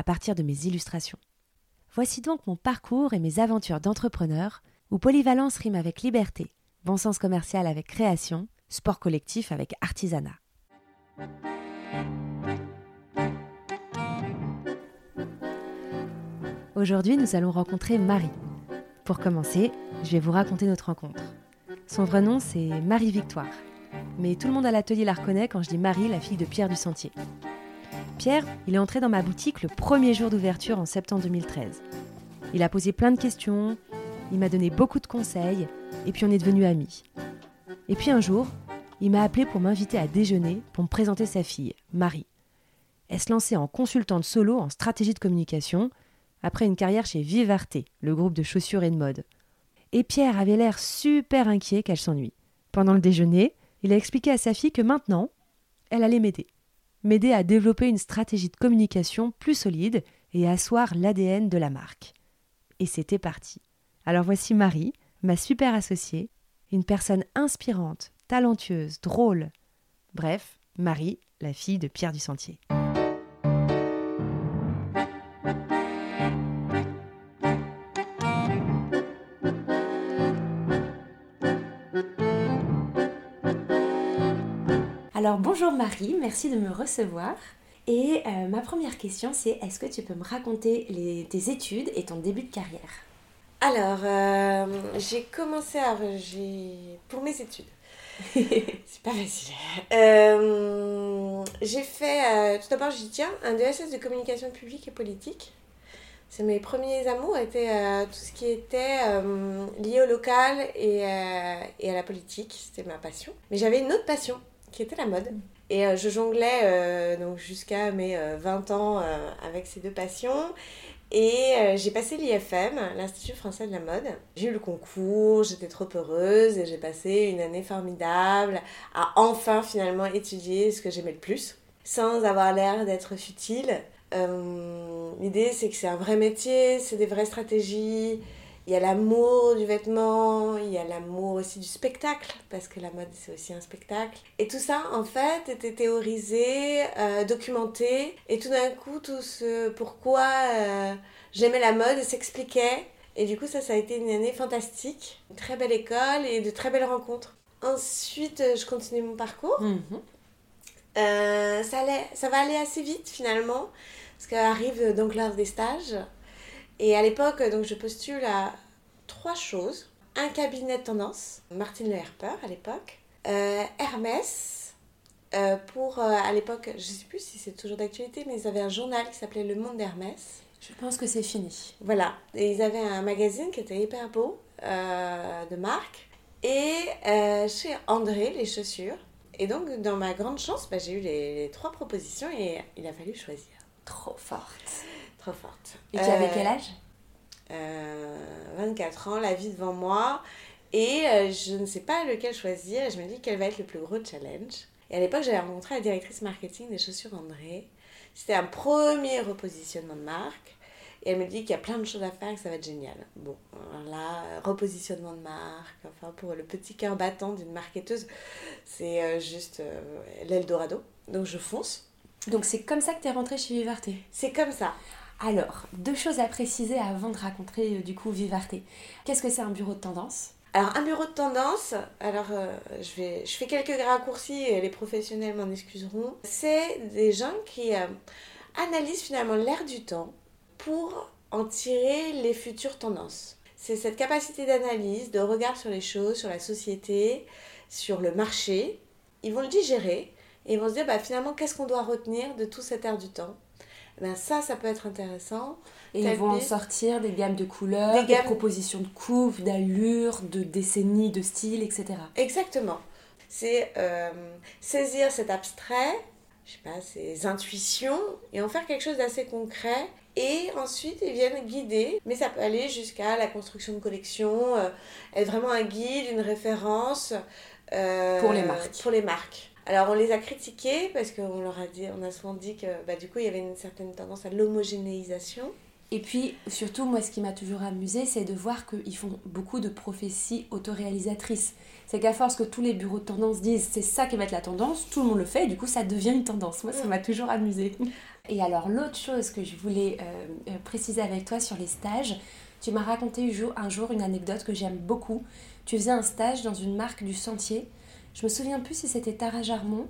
à partir de mes illustrations. Voici donc mon parcours et mes aventures d'entrepreneur où polyvalence rime avec liberté, bon sens commercial avec création, sport collectif avec artisanat. Aujourd'hui, nous allons rencontrer Marie. Pour commencer, je vais vous raconter notre rencontre. Son vrai nom, c'est Marie Victoire. Mais tout le monde à l'atelier la reconnaît quand je dis Marie, la fille de Pierre du Sentier. Pierre, il est entré dans ma boutique le premier jour d'ouverture en septembre 2013. Il a posé plein de questions, il m'a donné beaucoup de conseils, et puis on est devenus amis. Et puis un jour, il m'a appelé pour m'inviter à déjeuner pour me présenter sa fille, Marie. Elle se lançait en consultante solo en stratégie de communication, après une carrière chez Vivarte, le groupe de chaussures et de mode. Et Pierre avait l'air super inquiet qu'elle s'ennuie. Pendant le déjeuner, il a expliqué à sa fille que maintenant, elle allait m'aider. M'aider à développer une stratégie de communication plus solide et à asseoir l'ADN de la marque. Et c'était parti. Alors voici Marie, ma super associée, une personne inspirante, talentueuse, drôle. Bref, Marie, la fille de Pierre du Sentier. Alors bonjour Marie, merci de me recevoir. Et euh, ma première question c'est est-ce que tu peux me raconter les, tes études et ton début de carrière? Alors, euh, j'ai commencé à... Pour mes études. c'est pas facile. Euh, j'ai fait, tout d'abord, dit tiens, un DSS de communication publique et politique. C'est mes premiers amours étaient tout ce qui était lié au local et, et à la politique. C'était ma passion. Mais j'avais une autre passion qui était la mode. Et euh, je jonglais euh, donc jusqu'à mes 20 euh, ans avec ces deux passions. Et j'ai passé l'IFM, l'Institut français de la mode. J'ai eu le concours, j'étais trop heureuse et j'ai passé une année formidable à enfin finalement étudier ce que j'aimais le plus, sans avoir l'air d'être futile. L'idée c'est que c'est un vrai métier, c'est des vraies stratégies, il y a l'amour du vêtement, il y a l'amour aussi du spectacle, parce que la mode c'est aussi un spectacle. Et tout ça, en fait, était théorisé, euh, documenté, et tout d'un coup, tout ce pourquoi euh, j'aimais la mode s'expliquait. Et du coup, ça, ça a été une année fantastique, une très belle école et de très belles rencontres. Ensuite, je continue mon parcours. Mhm. Euh, ça, allait, ça va aller assez vite finalement, parce qu'arrive donc l'heure des stages. Et à l'époque, donc je postule à trois choses. Un cabinet de tendance, Martine Le Herper à l'époque. Euh, Hermès, euh, pour euh, à l'époque, je ne sais plus si c'est toujours d'actualité, mais ils avaient un journal qui s'appelait Le Monde d'Hermès. Je pense que c'est fini. Voilà. Et ils avaient un magazine qui était hyper beau, de marque. Et chez André, les chaussures. Et donc, dans ma grande chance, bah, j'ai eu les, les, trois propositions et il a fallu choisir. Trop forte. Trop forte. Et tu avais quel âge? 24 euh, ans, la vie devant moi. Et euh, je ne sais pas lequel choisir. Et je me dis quel va être le plus gros challenge. Et à l'époque, j'avais rencontré la directrice marketing des chaussures André. C'était un premier repositionnement de marque. Et elle me dit qu'il y a plein de choses à faire et que ça va être génial. Bon, là, repositionnement de marque, enfin, pour le petit cœur battant d'une marketeuse, c'est euh, juste l'Eldorado. Donc je fonce. Donc c'est comme ça que tu es rentrée chez Vivarte C'est comme ça. Alors, deux choses à préciser avant de raconter euh, du coup Vivarte. Qu'est-ce que c'est un bureau de tendance? Alors un bureau de tendance, alors euh, je, fais quelques raccourcis et les professionnels m'en excuseront. C'est des gens qui euh, analysent finalement l'air du temps pour en tirer les futures tendances. C'est cette capacité d'analyse, de regard sur les choses, sur la société, sur le marché. Ils vont le digérer et ils vont se dire bah, finalement qu'est-ce qu'on doit retenir de tout cet air du temps? Ben ça, ça peut être intéressant. Et ils vont en sortir des gammes de couleurs, des, propositions de coupe, d'allure, de décennies, de style, etc. Exactement. C'est euh, saisir cet abstrait, je sais pas, ses intuitions et en faire quelque chose d'assez concret. Et ensuite, ils viennent guider, mais ça peut aller jusqu'à la construction de collections, euh, être vraiment un guide, une référence. Euh, pour les marques. Pour les marques. Alors on les a critiqués parce qu'on leur a dit, on a souvent dit que bah, du coup il y avait une certaine tendance à l'homogénéisation. Et puis surtout moi ce qui m'a toujours amusé c'est de voir qu'ils font beaucoup de prophéties autoréalisatrices c'est qu'à force que tous les bureaux de tendance disent c'est ça qui va être la tendance, tout le monde le fait et du coup ça devient une tendance. Moi ça m'a toujours amusé. Et alors l'autre chose que je voulais euh, euh, préciser avec toi sur les stages, tu m'as raconté un jour une anecdote que j'aime beaucoup. Tu faisais un stage dans une marque du sentier. Je me souviens plus si c'était Tara Jarmon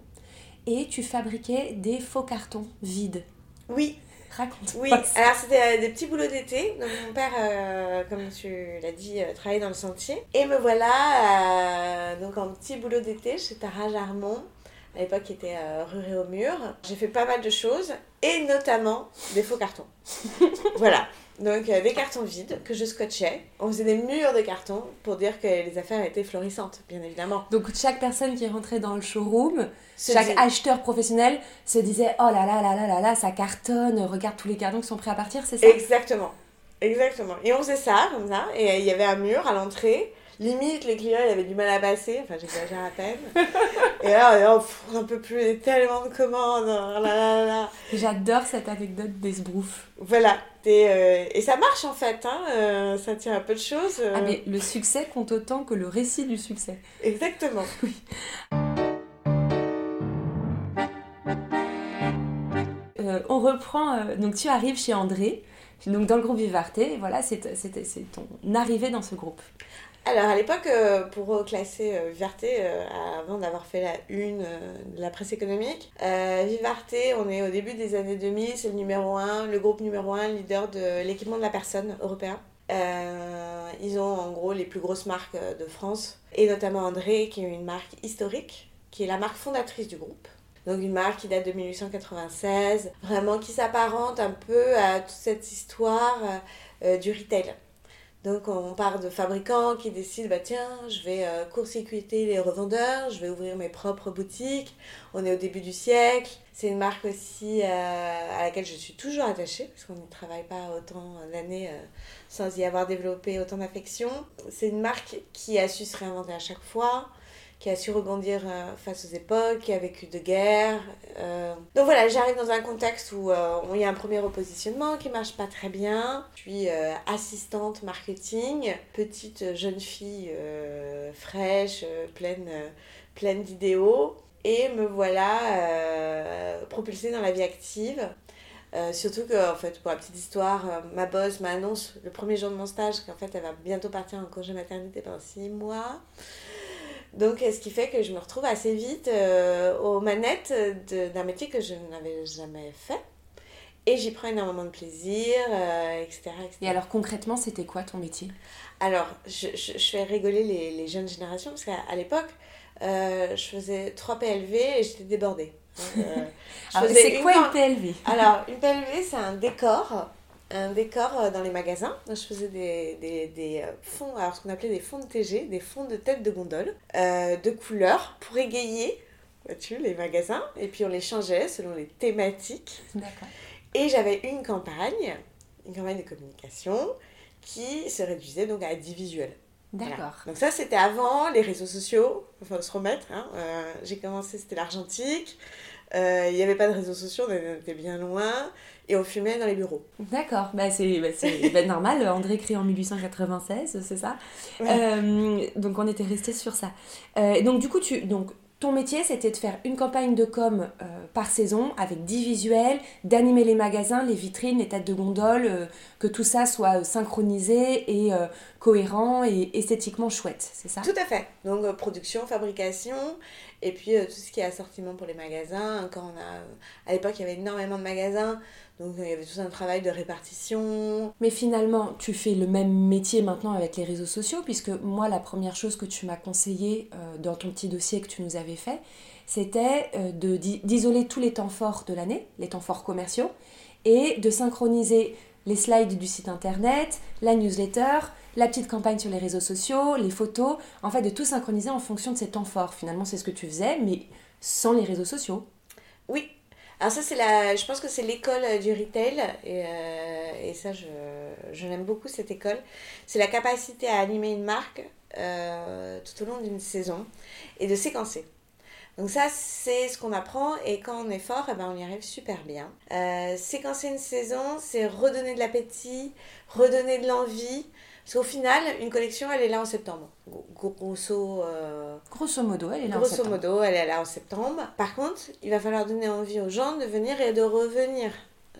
et tu fabriquais des faux cartons vides. Oui, Raconte. Oui, alors c'était euh, des petits boulots d'été. Donc mon père, euh, comme tu l'as dit, euh, travaillait dans le sentier. Et me voilà donc en petit boulot d'été chez Tara Jarmon. À l'époque, qui était rue au mur. J'ai fait pas mal de choses et notamment des faux cartons. voilà. Donc des cartons vides que je scotchais. On faisait des murs de cartons pour dire que les affaires étaient florissantes, bien évidemment. Donc chaque personne qui rentrait dans le showroom, chaque acheteur professionnel se disait oh là là là là là là ça cartonne, regarde tous les cartons qui sont prêts à partir, c'est ça? Exactement. Exactement. Et on faisait ça comme ça et il y avait un mur à l'entrée limite les clients ils avaient du mal à passer enfin j'exagère à peine et là on n'en peut plus tellement de commandes oh j'adore cette anecdote d'esbrouf voilà euh, et ça marche en fait hein, euh, ça tient un peu de choses ah mais le succès compte autant que le récit du succès. Exactement. Oui. Euh, on reprend donc tu arrives chez André donc dans le groupe Vivarté, voilà, c'est ton arrivée dans ce groupe. Alors à l'époque, euh, pour classer euh, Vivarté, euh, avant d'avoir fait la une de la presse économique, Vivarté, on est au début des années 2000, c'est le numéro 1, le groupe numéro 1, leader de l'équipement de la personne européen. ils ont en gros les plus grosses marques de France, et notamment André, qui est une marque historique, qui est la marque fondatrice du groupe. Donc une marque qui date de 1896, vraiment qui s'apparente un peu à toute cette histoire du retail. Donc on part de fabricants qui décident, bah tiens, je vais euh, court-circuiter les revendeurs, je vais ouvrir mes propres boutiques. On est au début du siècle. C'est une marque aussi euh, à laquelle je suis toujours attachée, parce qu'on ne travaille pas autant d'années euh, sans y avoir développé autant d'affection. C'est une marque qui a su se réinventer à chaque fois, qui a su rebondir euh, face aux époques, qui a vécu de guerre. Euh. Donc voilà, j'arrive dans un contexte où euh, il y a un premier repositionnement qui marche pas très bien. Je suis assistante marketing, petite jeune fille fraîche, pleine, pleine d'idéaux. Et me voilà propulsée dans la vie active. surtout que, en fait, pour la petite histoire, ma boss m'annonce le premier jour de mon stage qu'en fait, elle va bientôt partir en congé maternité pendant six mois. Donc, ce qui fait que je me retrouve assez vite euh, aux manettes d'un métier que je n'avais jamais fait. Et j'y prends énormément de plaisir, euh, etc., Et alors, concrètement, c'était quoi ton métier? Alors, je, je, je, fais rigoler les, les jeunes générations, parce qu'à l'époque, euh, je faisais 3 PLV et j'étais débordée. c'est quoi une PLV Alors, une PLV, c'est un décor un décor euh, dans les magasins. Je faisais des, des, des euh, fonds, alors ce qu'on appelait des fonds de TG, des fonds de tête de gondole, euh, de couleurs pour égayer tu, les magasins. Et puis on les changeait selon les thématiques. D'accord. Et j'avais une campagne, une campagne de communication qui se réduisait donc à 10 visuels. D'accord. Donc ça, c'était avant les réseaux sociaux, faut se remettre. Hein. J'ai commencé, c'était l'argentique. Il n'y avait pas de réseaux sociaux, on était bien loin et on fumait dans les bureaux. D'accord, bah c'est bah normal, André créé en 1896, c'est ça? Euh, donc on était resté sur ça. Euh, donc du coup, tu, donc, ton métier, c'était de faire une campagne de com euh, par saison avec 10 visuels, d'animer les magasins, les vitrines, les têtes de gondole, que tout ça soit synchronisé et cohérent et esthétiquement chouette, c'est ça? Tout à fait. Donc production, fabrication et puis tout ce qui est assortiment pour les magasins. Quand on a, à l'époque, il y avait énormément de magasins. Donc il y avait tout un travail de répartition. Mais finalement, tu fais le même métier maintenant avec les réseaux sociaux, puisque moi, la première chose que tu m'as conseillé euh, dans ton petit dossier que tu nous avais fait, c'était euh, d'isoler tous les temps forts de l'année, les temps forts commerciaux, et de synchroniser les slides du site internet, la newsletter, la petite campagne sur les réseaux sociaux, les photos, en fait de tout synchroniser en fonction de ces temps forts. Finalement, c'est ce que tu faisais, mais sans les réseaux sociaux. Oui, Alors ça, c'est la, je pense que c'est l'école du retail, et, euh, et ça, je, je l'aime beaucoup, cette école. C'est la capacité à animer une marque euh, tout au long d'une saison et de séquencer. Donc ça, c'est ce qu'on apprend et quand on est fort, eh ben, on y arrive super bien. Euh, séquencer une saison, c'est redonner de l'appétit, redonner de l'envie. Parce qu'au final, une collection, elle est là en septembre. Grosso, euh, grosso modo, elle est là grosso en septembre. modo, elle est là en septembre. Par contre, il va falloir donner envie aux gens de venir et de revenir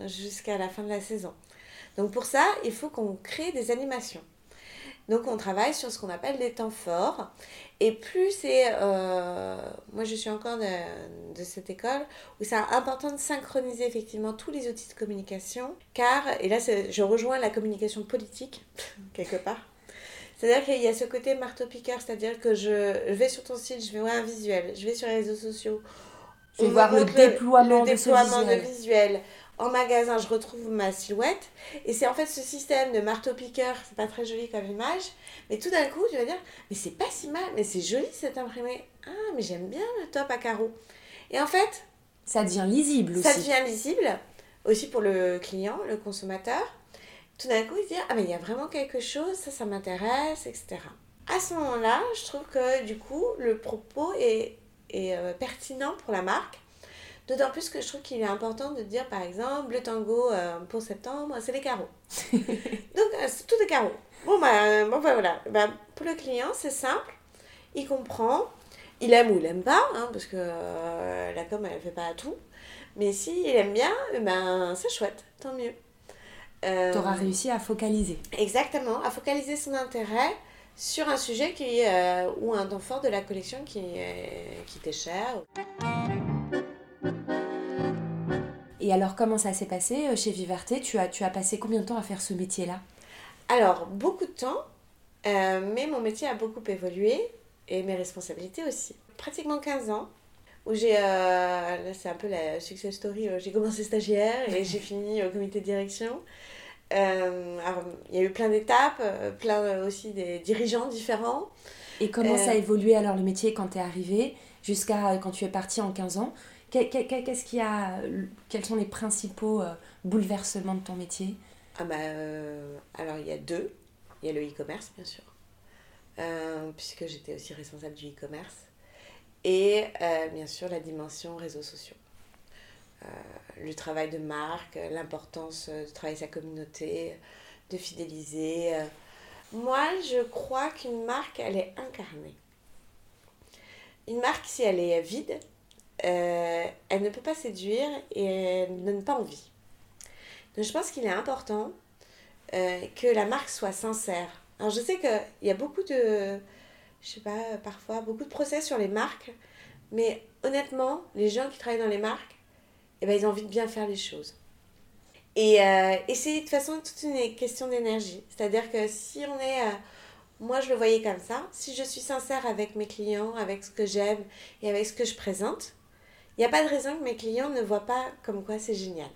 jusqu'à la fin de la saison. Donc pour ça, il faut qu'on crée des animations. Donc on travaille sur ce qu'on appelle des temps forts. Et plus c'est... Euh, moi je suis encore de, de cette école où c'est important de synchroniser effectivement tous les outils de communication. Car, et là je rejoins la communication politique, quelque part. C'est-à-dire qu'il y a ce côté marteau-piqueur, c'est-à-dire que je, vais sur ton site, je vais voir un visuel, je vais sur les réseaux sociaux. On voir le montre déploiement le de déploiement visuel. de visuel. En magasin, je retrouve ma silhouette. Et c'est en fait ce système de marteau-piqueur, c'est pas très joli comme image, mais tout d'un coup, tu vas dire, mais c'est pas si mal, mais c'est joli cet imprimé. Ah, mais j'aime bien le top à carreaux. Et en fait, Ça devient lisible aussi. ça devient lisible aussi pour le client, le consommateur. Tout d'un coup, il se dit Ah, mais il y a vraiment quelque chose, ça, ça m'intéresse, etc. À ce moment-là, je trouve que du coup, le propos est, est euh, pertinent pour la marque. D'autant plus que je trouve qu'il est important de dire, par exemple, le tango euh, pour septembre, c'est les carreaux. Donc, euh, c'est tout des carreaux. Bon, bah, euh, bon, bah, voilà. Bah, pour le client, c'est simple. Il comprend. Il aime ou il aime pas, hein, parce que euh, la com, elle fait pas tout. Mais s'il aime bien, eh ben, c'est chouette, tant mieux. Tu auras réussi à focaliser. Exactement, à focaliser son intérêt sur un sujet qui, ou un temps fort de la collection qui, qui t'est cher. Et alors, comment ça s'est passé euh, chez Vivarté tu as, tu as passé combien de temps à faire ce métier-là? Alors, beaucoup de temps, euh, mais mon métier a beaucoup évolué et mes responsabilités aussi. Pratiquement 15 ans, où j'ai. euh, là, c'est un peu la success story. J'ai commencé stagiaire et j'ai fini au comité de direction. Euh, alors, il y a eu plein d'étapes, plein aussi des dirigeants différents. Et comment ça a évolué alors le métier quand tu es arrivé jusqu'à quand tu es parti en 15 ans? Que- que- que- Qu'est-ce qui a, Quels sont les principaux euh, bouleversements de ton métier? Ah bah, euh, alors il y a deux. Il y a le e-commerce, bien sûr, euh, puisque j'étais aussi responsable du e-commerce. Et euh, bien sûr la dimension réseaux sociaux. Euh, le travail de marque, l'importance euh, de travailler sa communauté, de fidéliser. euh. Moi, je crois qu'une marque, elle est incarnée. Une marque, si elle est vide, euh, elle ne peut pas séduire et elle ne donne pas envie. Donc je pense qu'il est important euh, que la marque soit sincère. Alors je sais qu'il y a beaucoup de, je sais pas, parfois beaucoup de procès sur les marques, mais honnêtement, les gens qui travaillent dans les marques, eh ben, ils ont envie de bien faire les choses. Et, euh, c'est de toute façon toute une question d'énergie. C'est-à-dire que si on est... euh, moi, je le voyais comme ça. Si je suis sincère avec mes clients, avec ce que j'aime et avec ce que je présente, il n'y a pas de raison que mes clients ne voient pas comme quoi c'est génial.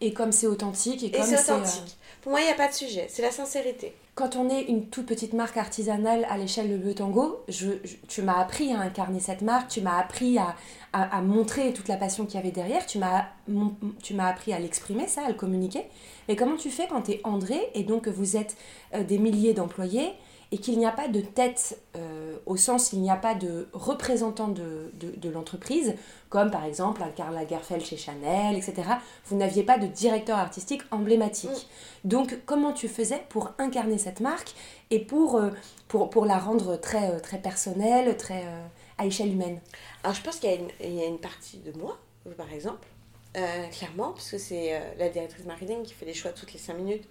Et comme c'est authentique et Et comme c'est authentique. Pour moi, il n'y a pas de sujet. C'est la sincérité. Quand on est une toute petite marque artisanale à l'échelle de Bleu Tango, je, je- tu m'as appris à incarner cette marque, tu m'as appris à, à, à montrer toute la passion qu'il y avait derrière, tu m'as mon- tu m'as appris à l'exprimer, ça, à le communiquer. Mais comment tu fais quand tu es André et donc que vous êtes euh, des milliers d'employés et qu'il n'y a pas de tête euh, au sens il n'y a pas de représentant de, de, de l'entreprise, comme par exemple un Karl Lagerfeld chez Chanel, etc. Vous n'aviez pas de directeur artistique emblématique. Donc comment tu faisais pour incarner cette marque et pour, euh, pour, pour la rendre très, euh, très personnelle, très euh, à échelle humaine? Alors, je pense qu'il y, a une- il y a une partie de moi, par exemple, clairement, puisque c'est euh, la directrice marketing qui fait les choix toutes les 5 minutes.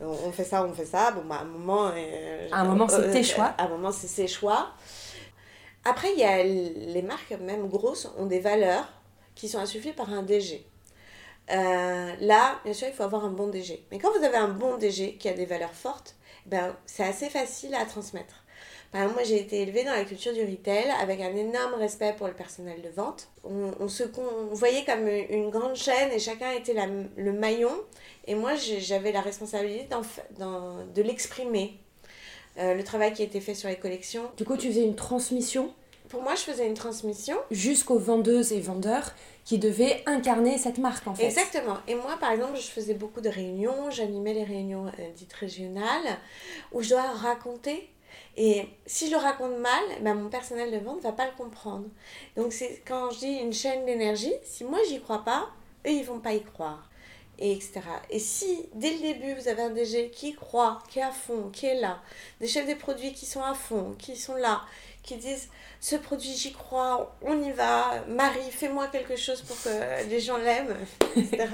Euh, On fait ça, on fait ça. Bon, bah, à un moment. euh, À un moment, c'est tes choix. À un moment, c'est ses choix. Après, il y a les marques, même grosses, ont des valeurs qui sont insufflées par un DG. Euh, là, bien sûr, il faut avoir un bon DG. Mais quand vous avez un bon DG qui a des valeurs fortes, ben, c'est assez facile à transmettre. Par exemple, moi j'ai été élevée dans la culture du retail avec un énorme respect pour le personnel de vente. On, on se on voyait comme une, une grande chaîne et chacun était la- le maillon. Et moi j'avais la responsabilité de l'exprimer. Euh, le travail qui a été fait sur les collections. Du coup, tu faisais une transmission pour moi, je faisais une transmission. Jusqu'aux vendeuses et vendeurs qui devaient incarner cette marque en fait. Exactement. Et moi, par exemple, je faisais beaucoup de réunions, j'animais les réunions euh, dites régionales, où je dois raconter. Et si je le raconte mal, ben, mon personnel de vente ne va pas le comprendre. Donc, c'est quand je dis une chaîne d'énergie, si moi, j'y crois pas, eux, ils vont pas y croire. Et etc. Et si, dès le début, vous avez un DG qui croit, qui est à fond, qui est là, des chefs des produits qui sont à fond, qui sont là, qui disent ce produit j'y crois, on y va, Marie, fais-moi quelque chose pour que les gens l'aiment, etc.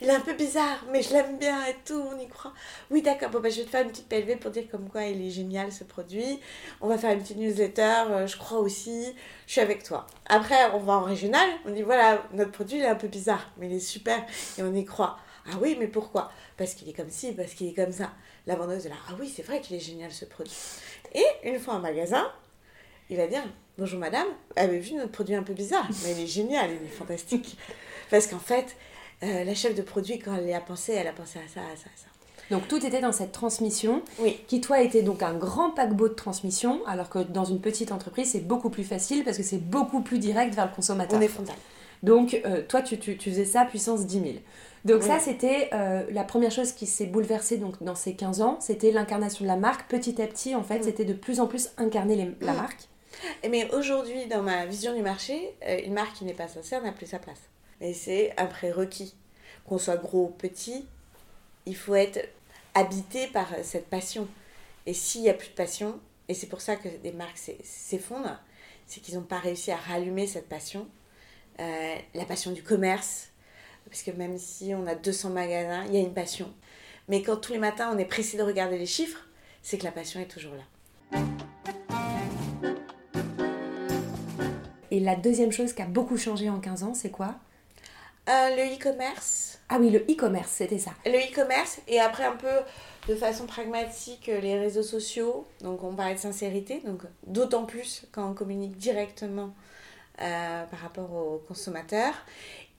Il est un peu bizarre, mais je l'aime bien et tout, on y croit. Oui, d'accord, bon, bah, je vais te faire une petite PLV pour dire comme quoi il est génial ce produit. On va faire une petite newsletter, euh, je crois aussi, je suis avec toi. Après, on va en régional, on dit voilà, notre produit il est un peu bizarre, mais il est super et on y croit. Ah oui, mais pourquoi? Parce qu'il est comme ci, parce qu'il est comme ça. La vendeuse est là, ah oui, c'est vrai qu'il est génial ce produit. Et une fois en magasin, il va dire Bonjour madame, avez vu notre produit un peu bizarre Mais il est génial, il est fantastique. Parce qu'en fait, euh, la chef de produit, quand elle y a pensé, elle a pensé à ça, à ça, à ça. Donc tout était dans cette transmission, Oui. qui toi était donc un grand paquebot de transmission, alors que dans une petite entreprise c'est beaucoup plus facile parce que c'est beaucoup plus direct vers le consommateur. On est frontal. Donc euh, toi tu, tu, tu faisais ça puissance 10 000. Donc Oui. ça c'était euh, la première chose qui s'est bouleversée donc, dans ces 15 ans, c'était l'incarnation de la marque. Petit à petit en fait Mm. c'était de plus en plus incarner les- la Mm. marque. Mais aujourd'hui, dans ma vision du marché, euh, une marque qui n'est pas sincère n'a plus sa place. Et c'est un prérequis. Qu'on soit gros ou petit, il faut être habité par cette passion. Et s'il n'y a plus de passion, et c'est pour ça que des marques s'e- s'effondrent, c'est qu'ils n'ont pas réussi à rallumer cette passion. Euh, la passion du commerce, parce que même si on a 200 magasins, il y a une passion. Mais quand tous les matins on est pressé de regarder les chiffres, c'est que la passion est toujours là. Et la deuxième chose qui a beaucoup changé en 15 ans, c'est quoi? Euh, le e-commerce, Ah oui, le e-commerce, c'était ça. le e-commerce et après un peu de façon pragmatique euh, les réseaux sociaux. Donc on parlait de sincérité, donc d'autant plus quand on communique directement euh, par rapport aux consommateurs.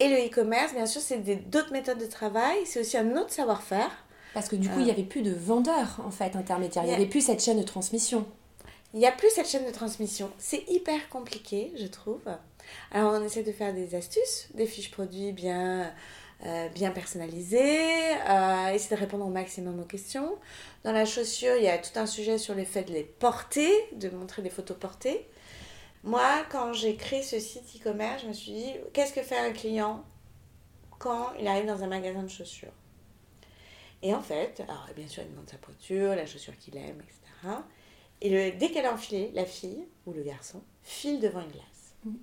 Et le e-commerce, bien sûr, c'est d'autres méthodes de travail, c'est aussi un autre savoir-faire. Parce que du coup, il n'y avait plus de vendeurs en fait intermédiaires, il n'y avait plus cette chaîne de transmission. Il n'y a plus cette chaîne de transmission. C'est hyper compliqué, je trouve. Alors, on essaie de faire des astuces, des fiches produits bien, euh, bien personnalisées, euh, essayer de répondre au maximum aux questions. Dans la chaussure, il y a tout un sujet sur le fait de les porter, de montrer des photos portées. Moi, quand j'ai créé ce site e-commerce, je me suis dit, qu'est-ce que fait un client quand il arrive dans un magasin de chaussures? Et en fait, alors bien sûr, il demande sa pointure, la chaussure qu'il aime, etc. Et le, dès qu'elle a enfilé, la fille ou le garçon file devant une glace.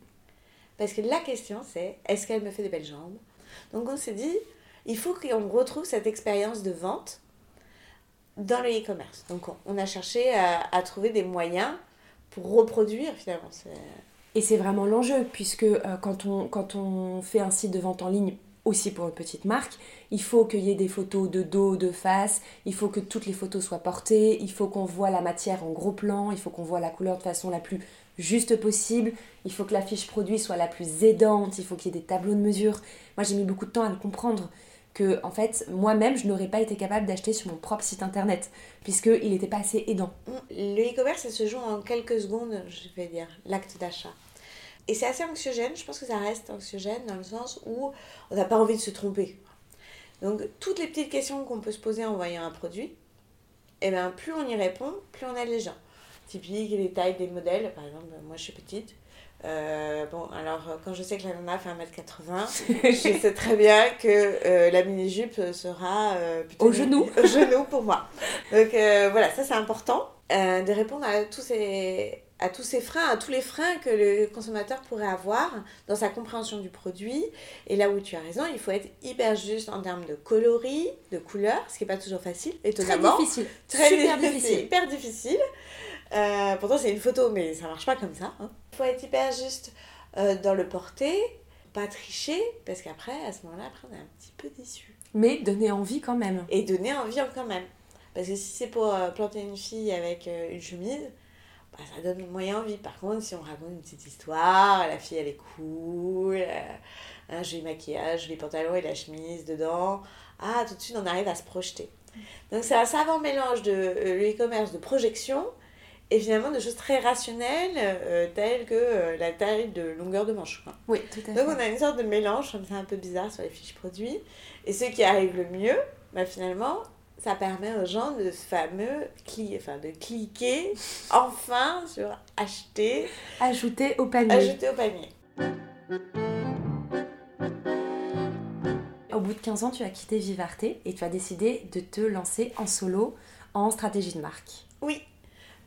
Parce que la question c'est est-ce qu'elle me fait des belles jambes? Donc on s'est dit il faut qu'on retrouve cette expérience de vente dans le e-commerce. Donc on, on a cherché à, à trouver des moyens pour reproduire finalement. Et c'est vraiment l'enjeu, puisque euh, quand, on, quand on fait un site de vente en ligne, aussi pour une petite marque, il faut qu'il y ait des photos de dos, de face, il faut que toutes les photos soient portées, il faut qu'on voit la matière en gros plan, il faut qu'on voit la couleur de façon la plus juste possible, il faut que la fiche produit soit la plus aidante, il faut qu'il y ait des tableaux de mesure. Moi j'ai mis beaucoup de temps à le comprendre que en fait moi-même je n'aurais pas été capable d'acheter sur mon propre site internet puisqu'il n'était pas assez aidant. Le e-commerce, ça se joue en quelques secondes, je vais dire, l'acte d'achat. Et c'est assez anxiogène, je pense que ça reste anxiogène dans le sens où on n'a pas envie de se tromper. Donc, toutes les petites questions qu'on peut se poser en voyant un produit, et ben, plus on y répond, plus on aide les gens. Typique, les tailles des modèles, par exemple, moi je suis petite. Euh, bon, alors quand je sais que la nana fait 1m80, je sais très bien que euh, la mini-jupe sera euh, plutôt Au genou. au genou pour moi. Donc voilà, ça c'est important de répondre à tous, ces, à tous ces freins, à tous les freins que le consommateur pourrait avoir dans sa compréhension du produit. Et là où tu as raison, il faut être hyper juste en termes de coloris, de couleurs, ce qui n'est pas toujours facile, Très étonnamment. difficile, Très super difficile. hyper difficile. Euh, pourtant, c'est une photo, mais ça marche pas comme ça. hein. Il faut être hyper juste euh, dans le porter, pas tricher, parce qu'après, à ce moment-là, après, on est un petit peu déçu. Mais donner envie quand même. Et donner envie quand même. Parce que si c'est pour euh, planter une fille avec une chemise, bah, ça donne moyen envie. Par contre, si on raconte une petite histoire, la fille elle est cool, euh, un joli maquillage, les pantalons et la chemise dedans, ah, tout de suite on arrive à se projeter. Donc c'est un savant mélange de euh, le e-commerce de projection et finalement de choses très rationnelles, euh, telles que euh, la taille de longueur de manche. quoi. Oui, tout à fait. Donc on a une sorte de mélange comme ça un peu bizarre sur les fiches produits. Et ce qui arrive le mieux, bah, finalement, ça permet aux gens de fameux cli enfin, de cliquer enfin sur acheter, Ajouter au panier. ajouter au panier. Au bout de 15 ans, tu as quitté Vivarte et tu as décidé de te lancer en solo en stratégie de marque. Oui.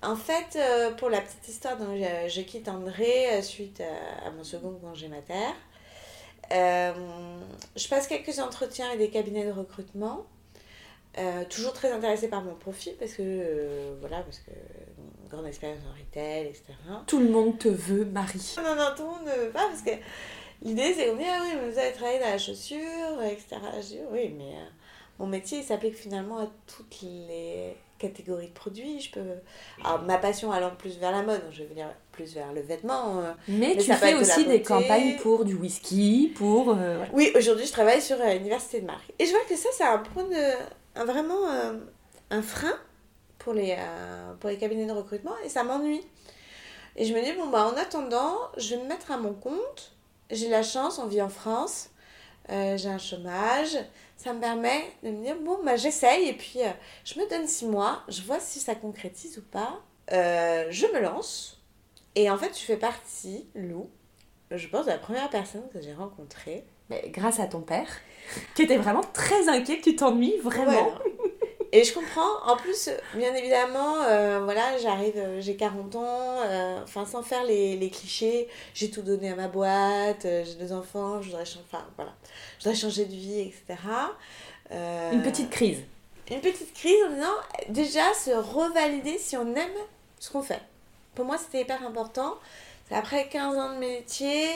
En fait, euh, pour la petite histoire, donc, je, je quitte André euh, suite à, à mon second congé mater. Euh, je passe quelques entretiens avec des cabinets de recrutement. Euh, toujours très intéressée par mon profil parce que, euh, voilà, parce que une grande expérience en retail, etc. Tout le monde te veut, Marie. Non, non, tout le monde ne veut pas parce que l'idée c'est qu'on dit Ah oui, mais vous avez travaillé dans la chaussure, etc. Je dis Oui, mais euh, mon métier il s'applique finalement à toutes les catégories de produits. Je peux... Alors, ma passion allant plus vers la mode, je veux dire plus vers le vêtement. euh. Mais, Mais tu fais de aussi des campagnes pour du whisky, pour... euh. Oui, aujourd'hui je travaille sur euh, l'université de marque. Et je vois que ça, c'est un point de. Un, vraiment euh, un frein pour les, euh, pour les cabinets de recrutement et ça m'ennuie. Et je me dis, bon, bah en attendant, je vais me mettre à mon compte. J'ai la chance, on vit en France, euh, j'ai un chômage. Ça me permet de me dire, bon, bah j'essaye et puis je me donne six mois, je vois si ça concrétise ou pas. Je me lance. Et en fait, je fais partie, Lou, je pense, de la première personne que j'ai rencontrée. Mais grâce à ton père, qui était vraiment très inquiet que tu t'ennuies vraiment. Voilà. Et je comprends. En plus, bien évidemment, euh, voilà, j'arrive, euh, j'ai 40 ans, euh, enfin, sans faire les, les clichés, j'ai tout donné à ma boîte, euh, j'ai deux enfants, je voudrais, changer, enfin, voilà, je voudrais changer de vie, etc. Une petite crise. une petite crise en disant, déjà, se revalider si on aime ce qu'on fait. Pour moi, c'était hyper important. C'est après 15 ans de métier,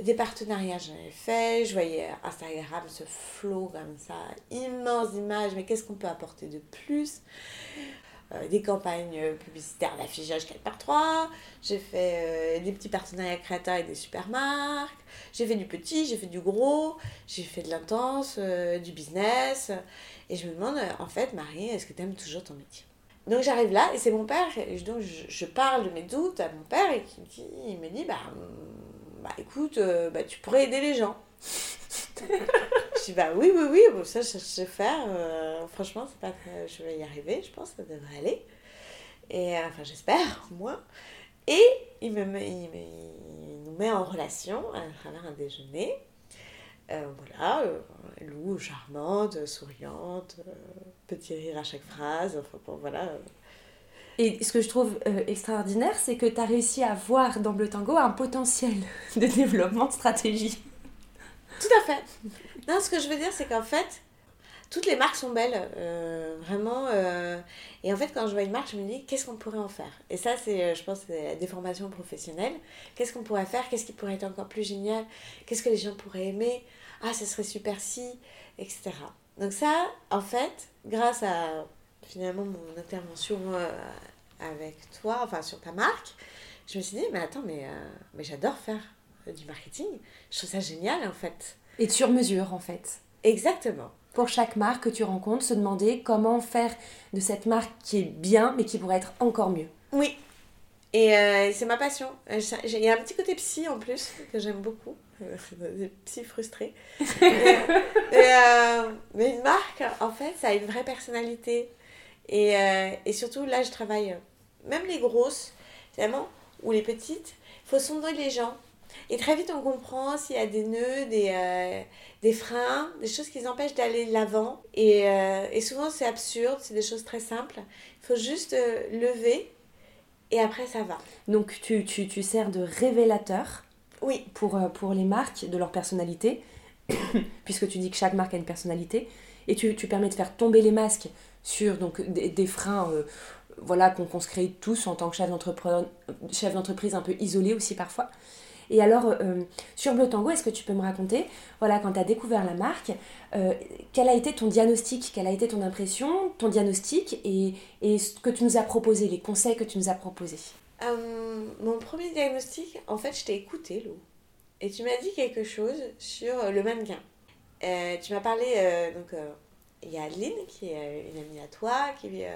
des partenariats, j'en ai fait. Je voyais Instagram, ce flow comme ça, immense images, mais qu'est-ce qu'on peut apporter de plus? Euh, Des campagnes publicitaires d'affichage 4 par 3 J'ai fait euh, des petits partenariats créateurs avec des supermarques. J'ai fait du petit, j'ai fait du gros. J'ai fait de l'intense, euh, du business. Et je me demande, en fait, Marie, est-ce que tu aimes toujours ton métier? Donc j'arrive là et c'est mon père, et donc je, parle de mes doutes à mon père et dit, il me dit bah, bah écoute, euh, bah, tu pourrais aider les gens. je dis bah oui, oui, oui, bon, ça je sais faire, euh, franchement pas je vais y arriver, je pense ça devrait aller. Et euh, enfin j'espère, moi. Et il, me, il, me- nous met en relation à travers un déjeuner. Voilà, euh, charmante, souriante, petit rire à chaque phrase, enfin bon, voilà. Et ce que je trouve euh, extraordinaire, c'est que tu as réussi à voir dans Bleu Tango un potentiel de développement de stratégie. Tout à fait. Non, ce que je veux dire, c'est qu'en fait, toutes les marques sont belles, euh, vraiment. euh, et en fait, quand je vois une marque, je me dis, qu'est-ce qu'on pourrait en faire? Et ça, c'est, je pense, des formations professionnelles. Qu'est-ce qu'on pourrait faire? Qu'est-ce qui pourrait être encore plus génial? Qu'est-ce que les gens pourraient aimer? Ah, ce serait super si, etc. Donc ça, en fait, grâce à finalement mon intervention euh, avec toi, enfin sur ta marque, je me suis dit, mais attends, mais, euh, mais j'adore faire euh, du marketing. Je trouve ça génial, en fait. Et de sur mesure, en fait. Exactement. Pour chaque marque que tu rencontres, se demander comment faire de cette marque qui est bien, mais qui pourrait être encore mieux. Oui. Et euh, c'est ma passion. Il y a un petit côté psy en plus que j'aime beaucoup. Des psy frustrés. mais, mais, euh, mais une marque, en fait, ça a une vraie personnalité. Et, euh, et surtout, là, je travaille, euh, même les grosses, finalement, ou les petites, il faut sonder les gens. Et très vite, on comprend s'il y a des nœuds, des, euh, des freins, des choses qui les empêchent d'aller de l'avant. Et, euh, et souvent, c'est absurde, c'est des choses très simples. Il faut juste lever et après, ça va. Donc tu, tu, tu sers de révélateur Oui, pour, pour les marques, de leur personnalité, puisque tu dis que chaque marque a une personnalité, et tu, tu permets de faire tomber les masques sur donc, des, freins euh, voilà, qu'on qu'on se crée tous en tant que chef d'entreprise un peu isolé aussi parfois. Et alors, euh, sur Bleu Tango, est-ce que tu peux me raconter, voilà, quand tu as découvert la marque, euh, quel a été ton diagnostic, quelle a été ton impression, ton diagnostic, et, et ce que tu nous as proposé, les conseils que tu nous as proposés? Mon premier diagnostic, en fait, je t'ai écouté, Lou. Et tu m'as dit quelque chose sur le mannequin. Tu m'as parlé, donc, il y a Adeline, qui est euh, une amie à toi, qui, euh,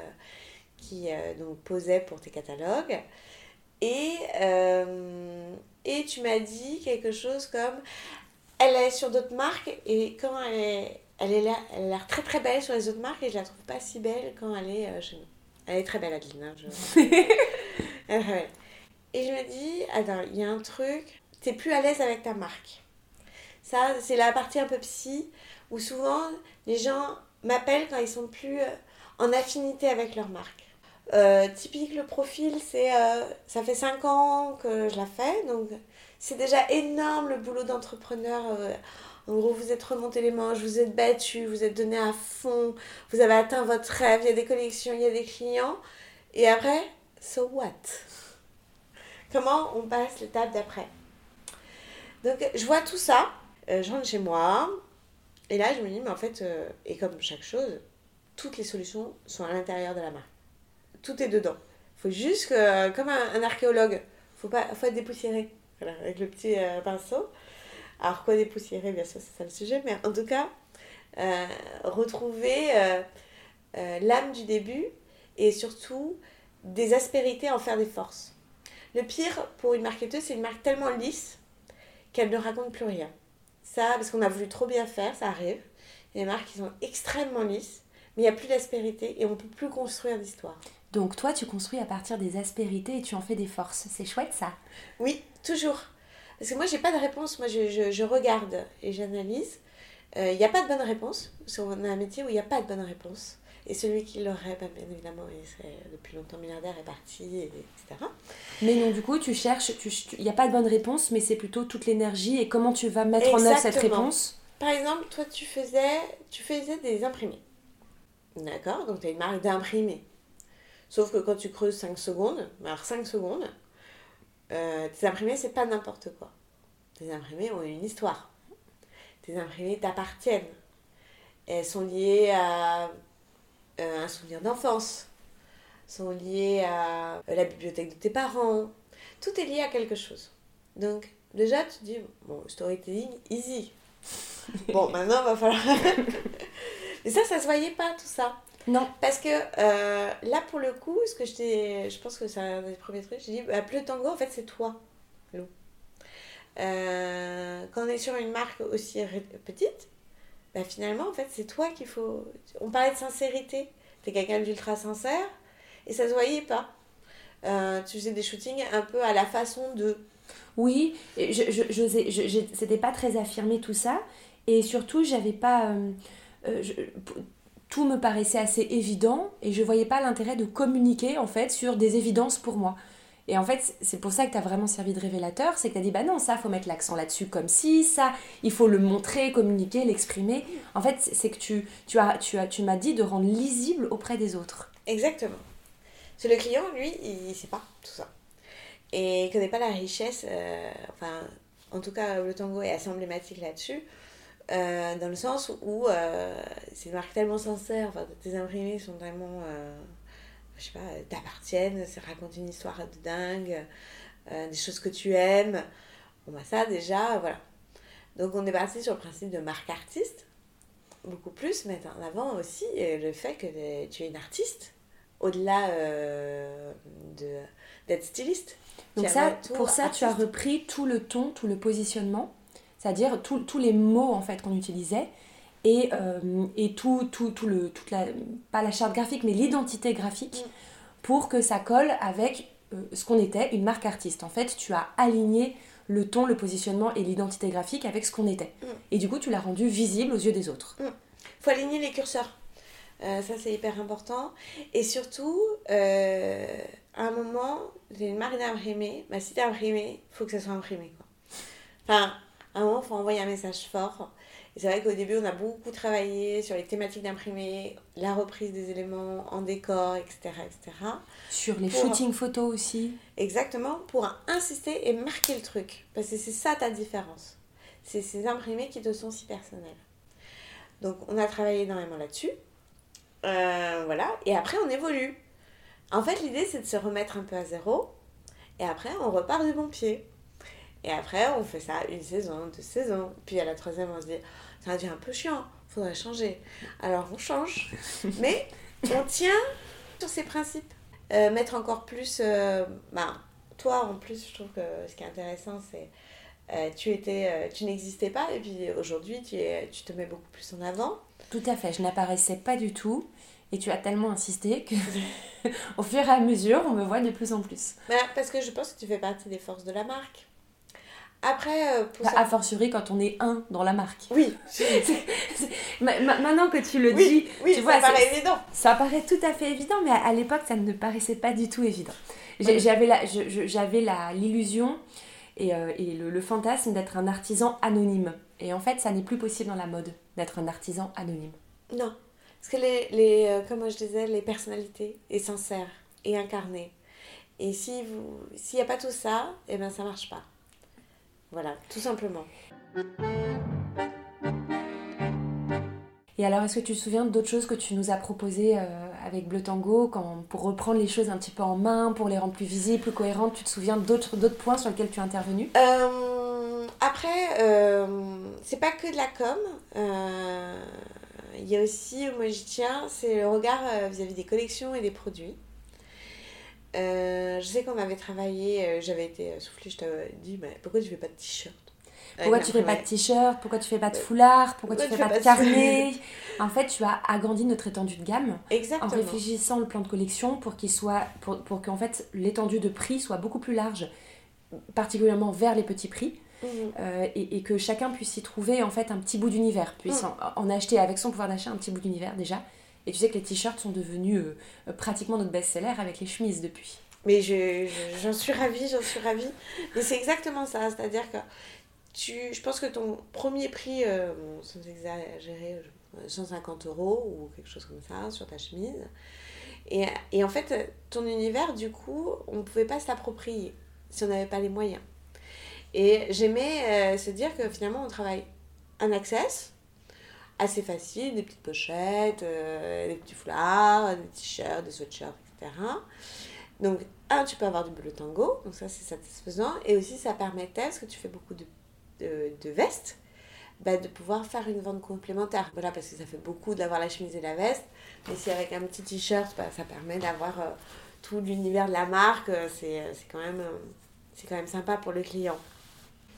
qui donc posait pour tes catalogues. Et, et tu m'as dit quelque chose comme elle est sur d'autres marques et quand elle est, elle est elle a l'air très très belle sur les autres marques et je la trouve pas si belle quand elle est chez nous. Elle est très belle, Adeline. Hein, je... et je me dis, attends, il y a un truc, t'es plus à l'aise avec ta marque. Ça, c'est la partie un peu psy, où souvent, les gens m'appellent quand ils sont plus euh, en affinité avec leur marque. Euh, typique, le profil, c'est euh, ça fait 5 ans que je la fais, donc c'est déjà énorme le boulot d'entrepreneur. en gros, vous êtes remonté les manches, vous êtes battu, vous êtes donné à fond, vous avez atteint votre rêve, il y a des collections, il y a des clients. Et après, so what? Comment on passe l'étape d'après? Donc, je vois tout ça, je rentre chez moi, et là, je me dis, mais en fait, euh, et comme chaque chose, toutes les solutions sont à l'intérieur de la marque. Tout est dedans. Faut juste que, comme un, archéologue, il faut, pas, faut être dépoussiéré, voilà, avec le petit euh, pinceau. Alors, quoi dépoussiérer, bien sûr, c'est ça le sujet, mais en tout cas, retrouver l'âme du début et surtout des aspérités en faire des forces. Le pire pour une marketeuse, c'est une marque tellement lisse qu'elle ne raconte plus rien. Ça, parce qu'on a voulu trop bien faire, ça arrive. Il y a des marques qui sont extrêmement lisses, mais il n'y a plus d'aspérité et on ne peut plus construire d'histoire. Donc toi, tu construis à partir des aspérités et tu en fais des forces. C'est chouette ça Oui, toujours. Parce que moi, j'ai pas de réponse. Moi, je, je, regarde et j'analyse. Euh, il n'y a pas de bonne réponse. Parce qu'on a un métier où il n'y a pas de bonne réponse. Et celui qui l'aurait, bah, bien évidemment, il serait depuis longtemps milliardaire, est parti, etc. Mais non, du coup, tu cherches, il n'y a pas de bonne réponse, mais c'est plutôt toute l'énergie et comment tu vas mettre en œuvre cette réponse? Par exemple, toi, tu faisais, tu faisais des imprimés. D'accord? Donc, tu as une marque d'imprimés. Sauf que quand tu creuses 5 secondes, alors 5 secondes, euh, tes imprimés, c'est pas n'importe quoi. Tes imprimés ont une histoire. Tes imprimés t'appartiennent. Elles sont liées à un souvenir d'enfance, sont liés à euh, la bibliothèque de tes parents. Tout est lié à quelque chose. Donc, déjà, tu te dis, bon, storytelling, easy. bon, maintenant, il va falloir. Mais ça, ça se voyait pas, tout ça. Non. Parce que euh, là, pour le coup, ce que je. Je pense que c'est un des premiers trucs. J'ai dit, bah, le tango, en fait, c'est toi, Lou. quand on est sur une marque aussi petite, bah, finalement, en fait, c'est toi qu'il faut. On parlait de sincérité. Tu es quelqu'un d'ultra sincère et ça se voyait pas. Euh, tu faisais des shootings un peu à la façon de. Oui, je, je, je, c'était pas très affirmé tout ça. Et surtout, j'avais pas. Euh, euh, tout me paraissait assez évident et je voyais pas l'intérêt de communiquer en fait sur des évidences pour moi. Et en fait, c'est pour ça que tu as vraiment servi de révélateur, c'est que tu as dit, bah non, ça, faut mettre l'accent là-dessus comme si, ça, il faut le montrer, communiquer, l'exprimer. En fait, c'est que tu, tu, as, tu, as, tu m'as dit de rendre lisible auprès des autres. Exactement. Parce que le client, lui, il ne sait pas tout ça. Et il ne connaît pas la richesse, euh, enfin, en tout cas, le tango est assez emblématique là-dessus. Euh, dans le sens où euh, c'est une marque tellement sincère, tes imprimés sont tellement je sais pas, t'appartiennent, ça raconte une histoire de dingue, euh, des choses que tu aimes. Bon, bah ça, déjà, voilà. Donc, on est parti sur le principe de marque artiste, beaucoup plus, mettre en avant aussi euh, le fait que tu es une artiste, au-delà euh, de, d'être styliste. Donc, ça, pour ça, tu as repris tout le ton, tout le positionnement, c'est-à-dire tous les mots en fait qu'on utilisait et, euh, et tout, tout, tout, le, toute la, pas la charte graphique, mais l'identité graphique mm. pour que ça colle avec euh, ce qu'on était, une marque artiste. En fait, tu as aligné le ton, le positionnement et l'identité graphique avec ce qu'on était. Mm. Et du coup, tu l'as rendu visible aux yeux des autres. Il mm. faut aligner les curseurs. Euh, ça, c'est hyper important. Et surtout, à un moment, j'ai une marque d'imprimé. Bah, si t'es imprimé, il faut que ça soit imprimé. Quoi. Enfin, à un moment, il faut envoyer un message fort c'est vrai qu'au début, on a beaucoup travaillé sur les thématiques d'imprimé, la reprise des éléments en décor, etc. etc. Sur les shootings photos aussi. Exactement, pour insister et marquer le truc. Parce que c'est ça ta différence. C'est ces imprimés qui te sont si personnels. Donc, on a travaillé énormément là-dessus. Euh, voilà, et après, on évolue. En fait, l'idée, c'est de se remettre un peu à zéro. Et après, on repart du bon pied. Et après, on fait ça une saison, deux saisons. Puis à la troisième, on se dit, ça devient un peu chiant, faudrait changer. Alors on change. Mais on tient Sur ces principes, euh, mettre encore plus. euh, bah, toi, en plus, je trouve que ce qui est intéressant, c'est. euh, tu étais, euh, tu n'existais pas et puis aujourd'hui tu, es, tu te mets beaucoup plus en avant. Tout à fait, je n'apparaissais pas du tout. Et tu as tellement insisté que, au fur et à mesure, on me voit de plus en plus. Bah, parce que je pense que tu fais partie des forces de la marque. Après, euh, pour Bah, ça- a fortiori quand on est un dans la marque. Oui, Ma- ma- Maintenant que tu le oui, dis, oui, tu ça vois, paraît c'est- évident. Ça paraît tout à fait évident, mais à, à l'époque, ça ne paraissait pas du tout évident. Ouais. J'avais la- l'illusion et, euh, et le, le fantasme d'être un artisan anonyme. Et en fait, ça n'est plus possible dans la mode d'être un artisan anonyme. Non, parce que les, les euh, comme je disais, les personnalités est sincère et incarnée. Et si vous, s'il n'y a pas tout ça, eh ben ça marche pas. Voilà, tout simplement. Et alors, est-ce que tu te souviens d'autres choses que tu nous as proposées euh, avec Bleu Tango quand, pour reprendre les choses un petit peu en main, pour les rendre plus visibles, plus cohérentes Tu te souviens d'autres d'autres points sur lesquels tu es intervenu Euh, après, euh, c'est pas que de la com. euh, Il y a aussi, moi j'y tiens, c'est le regard euh, vis-à-vis des collections et des produits. Euh, je sais qu'on avait travaillé, euh, j'avais été soufflée, je t'avais dit, mais pourquoi tu fais pas de t-shirt Pourquoi Avec tu fais pas de t-shirt? Pourquoi tu fais pas de foulard? Pourquoi, tu Pourquoi fais tu pas de fais pas de carnet? En fait, tu as agrandi notre étendue de gamme en réfléchissant le plan de collection pour qu'il soit pour, pour qu'en fait l'étendue de prix soit beaucoup plus large, particulièrement vers les petits prix, Mhm. euh, et, et que chacun puisse y trouver en fait un petit bout d'univers, puisse en, en acheter avec son pouvoir d'achat un petit bout d'univers déjà. Et tu sais que les t-shirts sont devenus euh, euh, pratiquement notre best-seller avec les chemises depuis. Mais je, je- j'en suis ravie, j'en suis ravie. Mais c'est exactement ça, c'est-à-dire que tu, je pense que ton premier prix, euh, sans exagérer, je- 150 euros ou quelque chose comme ça sur ta chemise. Et, et en fait, ton univers, du coup, on ne pouvait pas se l'approprier si on n'avait pas les moyens. Et j'aimais euh, se dire que finalement, on travaille un access assez facile, des petites pochettes, euh, des petits foulards, des t-shirts, des sweatshirts, etc. Donc, un, tu peux avoir du bleu tango, donc ça c'est satisfaisant, et aussi ça permettait, parce que tu fais beaucoup de, de, de vestes, bah, de pouvoir faire une vente complémentaire. Voilà, parce que ça fait beaucoup d'avoir la chemise et la veste, mais si avec un petit t-shirt, bah, ça permet d'avoir euh, tout l'univers de la marque, euh, c'est quand, quand même sympa pour le client.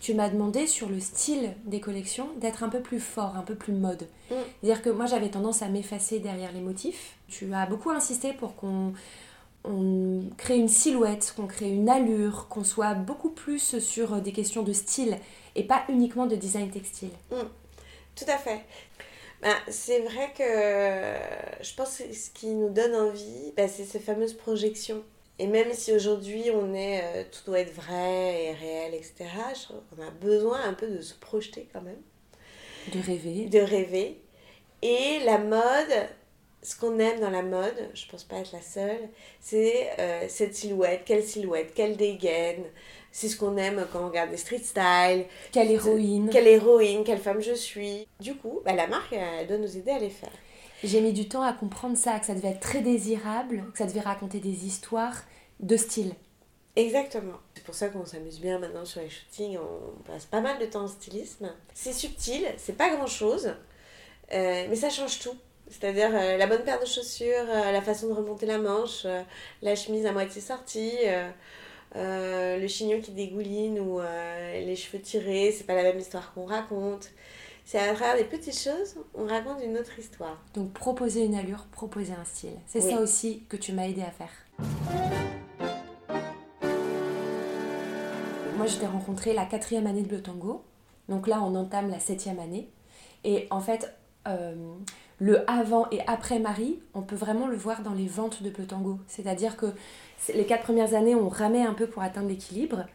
Tu m'as demandé sur le style des collections d'être un peu plus fort, un peu plus mode. Mm. C'est-à-dire que moi j'avais tendance à m'effacer derrière les motifs. Tu as beaucoup insisté pour qu'on on crée une silhouette, qu'on crée une allure, qu'on soit beaucoup plus sur des questions de style et pas uniquement de design textile. Tout à fait. Ben, c'est vrai que je pense que ce qui nous donne envie, ben, c'est ces fameuses projections. Et même si aujourd'hui on est, euh, tout doit être vrai et réel, etc., qu'on a besoin un peu de se projeter quand même, De rêver. de rêver. Et la mode, ce qu'on aime dans la mode, je pense pas être la seule, c'est euh, cette silhouette, quelle silhouette, quelle dégaine? C'est ce qu'on aime quand on regarde des street style, Quelle héroïne. quelle héroïne, quelle femme je suis? Du coup, bah, la marque, elle doit nous aider à les faire. J'ai mis du temps à comprendre ça, que ça devait être très désirable, que ça devait raconter des histoires de style. Exactement. C'est pour ça qu'on s'amuse bien maintenant sur les shootings, on passe pas mal de temps en stylisme. C'est subtil, c'est pas grand chose, mais ça change tout. C'est-à-dire euh, la bonne paire de chaussures, euh, la façon de remonter la manche, euh, la chemise à moitié sortie, euh, euh, le chignon qui dégouline ou euh, les cheveux tirés, c'est pas la même histoire qu'on raconte. C'est à travers des petites choses, on raconte une autre histoire. Donc proposer une allure, proposer un style. C'est Oui. ça aussi que tu m'as aidé à faire. Moi, je t'ai rencontré la quatrième année de Bleu Tango. Donc là, on entame la septième année. Et en fait, euh, le avant et après Marie, on peut vraiment le voir dans les ventes de Bleu Tango. C'est-à-dire que les quatre premières années, on ramait un peu pour atteindre l'équilibre.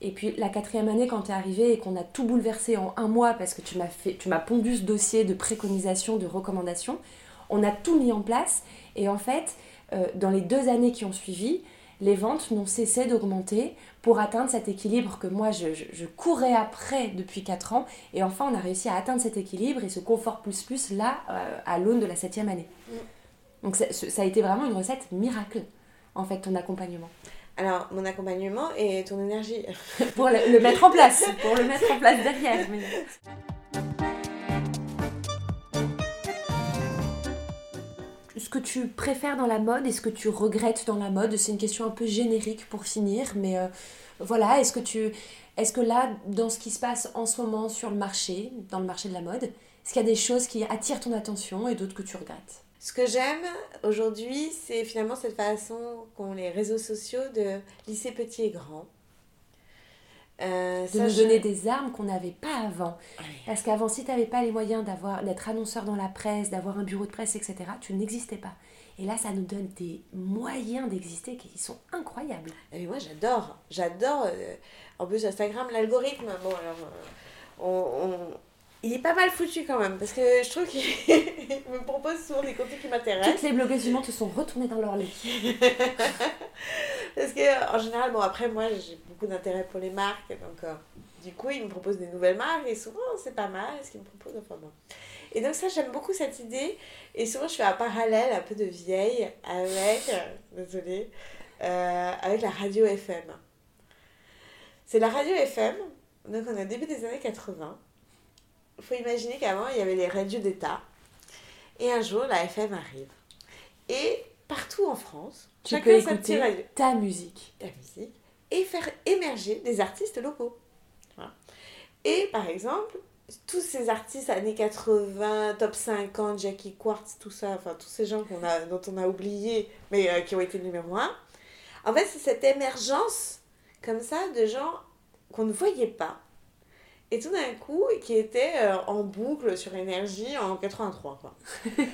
Et puis la quatrième année, quand tu es arrivé et qu'on a tout bouleversé en un mois parce que tu m'as tu m'as pondu ce dossier de préconisation, de recommandation, on a tout mis en place. Et en fait, euh, dans les deux années qui ont suivi, les ventes n'ont cessé d'augmenter pour atteindre cet équilibre que moi je, je- je courais après depuis 4 ans. Et enfin, on a réussi à atteindre cet équilibre et ce confort plus plus là, euh, à l'aune de la septième année. Mm. Donc ça, ça a été vraiment une recette miracle, en fait, ton accompagnement. Alors, mon accompagnement et ton énergie. pour le, le mettre en place, pour le mettre en place derrière. mais- ce que tu préfères dans la mode et ce que tu regrettes dans la mode C'est une question un peu générique pour finir, mais euh, voilà, est-ce que tu... Est-ce que là, dans ce qui se passe en ce moment sur le marché, dans le marché de la mode, est-ce qu'il y a des choses qui attirent ton attention et d'autres que tu regrettes? Ce que j'aime aujourd'hui, c'est finalement cette façon qu'ont les réseaux sociaux de lisser petit et grand. Euh, de nous donner des armes qu'on n'avait pas avant. Parce qu'avant, si tu n'avais pas les moyens d'avoir d'être annonceur dans la presse, d'avoir un bureau de presse, etc., tu n'existais pas. Et là, ça nous donne des moyens d'exister qui sont incroyables. Et moi, j'adore. J'adore. Euh, en plus, Instagram, l'algorithme, bon, alors, euh, on, il est pas mal foutu quand même, parce que je trouve qu'il me propose souvent des contenus qui m'intéressent. Toutes les blogueuses du monde se sont retournées dans leur lit. parce que, en général, bon, après, moi, j'ai beaucoup d'intérêt pour les marques, donc euh, du coup, ils me proposent des nouvelles marques, et souvent, c'est pas mal ce qu'ils me proposent, enfin bon. Et donc, ça, j'aime beaucoup cette idée, et souvent, je fais un parallèle un peu de vieille avec, euh, désolée, euh, avec la radio FM. C'est la radio FM, donc on est au début des années 80 il faut imaginer qu'avant, il y avait les radios d'État. Et un jour, la FM arrive. Et partout en France, tu chacun peux écouter ta musique. Ta musique. Et faire émerger des artistes locaux. Et par exemple, tous ces artistes années 80, top 50, Jackie Quartz, tout ça, enfin tous ces gens qu'on a, dont on a oublié, mais euh, qui ont été numéro un. En fait, c'est cette émergence comme ça de gens qu'on ne voyait pas, et tout d'un coup, qui était euh, en boucle sur énergie en 83. Quoi.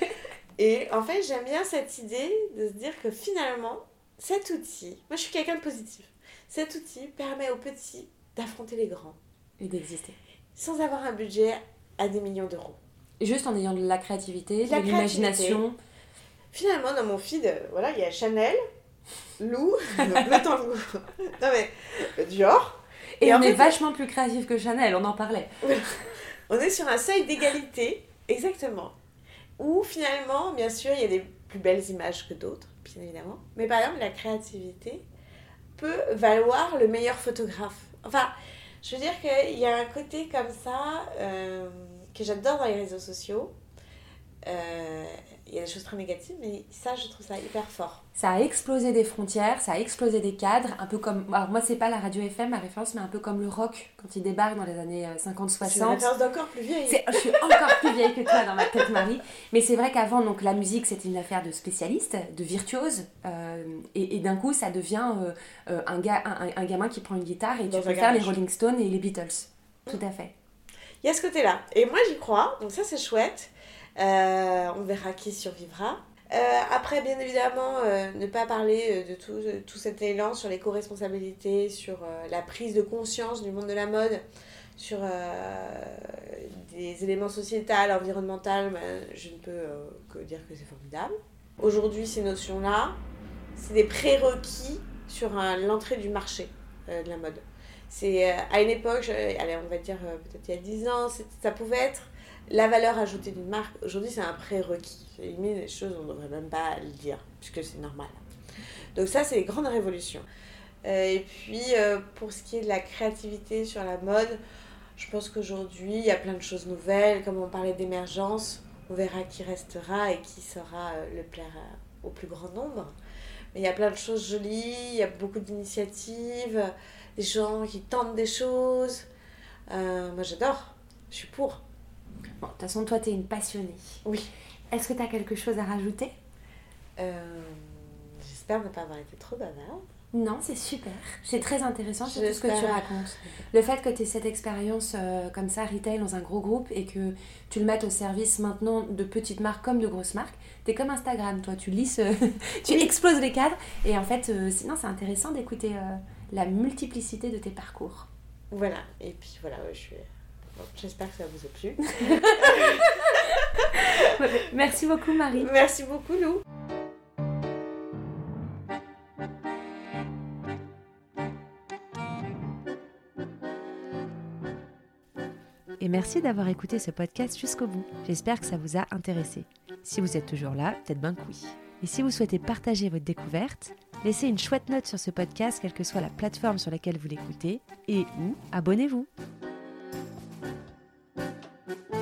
et en fait, j'aime bien cette idée de se dire que finalement, cet outil, moi je suis quelqu'un de positif, cet outil permet aux petits d'affronter les grands. Et d'exister. Sans avoir un budget à des millions d'euros. Juste en ayant de la créativité, de l'imagination. Finalement, dans mon feed, voilà, il y a Chanel, Lou, le temps non mais Dior, et, on est vachement plus créatif que Chanel, on en parlait. on est sur un seuil d'égalité, exactement. Où finalement, bien sûr, il y a des plus belles images que d'autres, bien évidemment. Mais par exemple, la créativité peut valoir le meilleur photographe. Enfin, je veux dire qu'il y a un côté comme ça euh, que j'adore dans les réseaux sociaux. Euh, il y a des choses très négatives, mais ça, je trouve ça hyper fort. Ça a explosé des frontières, ça a explosé des cadres, un peu comme. Alors, moi, c'est pas la radio FM, ma référence, mais un peu comme le rock quand il débarque dans les années 50-60. C'est une référence d'encore plus vieille. Je suis encore plus vieille que toi dans ma tête, Marie. Mais c'est vrai qu'avant, donc, la musique, c'était une affaire de spécialistes, de virtuoses. Euh, et, et d'un coup, ça devient euh, euh, un, gars, un, gamin qui prend une guitare et tu peux faire les Rolling Stones et les Beatles. Tout à fait. Il y a ce côté-là. Et moi, j'y crois, donc ça, c'est chouette. Euh, on verra qui survivra. Euh, après, bien évidemment, euh, ne pas parler de tout, tout, cet élan sur l'éco-responsabilité, sur la prise de conscience du monde de la mode, sur des éléments sociétals, environnementaux, ben, je ne peux que dire que c'est formidable. Aujourd'hui, ces notions-là, c'est des prérequis sur l'entrée du marché de la mode. C'est à une époque, allez, on va dire peut-être il y a 10 ans, ça pouvait être la valeur ajoutée d'une marque, aujourd'hui, c'est un prérequis. Limite, des choses, on ne devrait même pas le dire, puisque c'est normal. Donc ça, c'est les grandes révolutions. Euh, et puis, euh, pour ce qui est de la créativité sur la mode, je pense qu'aujourd'hui, il y a plein de choses nouvelles. Comme on parlait d'émergence, on verra qui restera et qui saura euh, le plaire au plus grand nombre. Mais il y a plein de choses jolies, il y a beaucoup d'initiatives, des gens qui tentent des choses. moi, j'adore. Je suis pour. Bon, de toute façon, toi, tu es une passionnée. Oui. Est-ce que tu as quelque chose à rajouter? Euh, J'espère ne pas avoir été trop bavarde. Non, c'est super. C'est très intéressant, c'est tout ce que tu racontes. Le fait que tu aies cette expérience euh, comme ça, retail, dans un gros groupe, et que tu le mettes au service maintenant de petites marques comme de grosses marques, tu es comme Instagram, toi, tu lis, tu exploses les cadres. Et en fait, euh, sinon, c'est intéressant d'écouter la multiplicité de tes parcours. Voilà, et puis voilà, je suis J'espère que ça vous a plu. Merci beaucoup Marie. Merci beaucoup Lou. Et merci d'avoir écouté ce podcast jusqu'au bout. J'espère que ça vous a intéressé. Si vous êtes toujours là, peut-être bien que oui. Et si vous souhaitez partager votre découverte, laissez une chouette note sur ce podcast, quelle que soit la plateforme sur laquelle vous l'écoutez, et ou abonnez-vous. Thank you.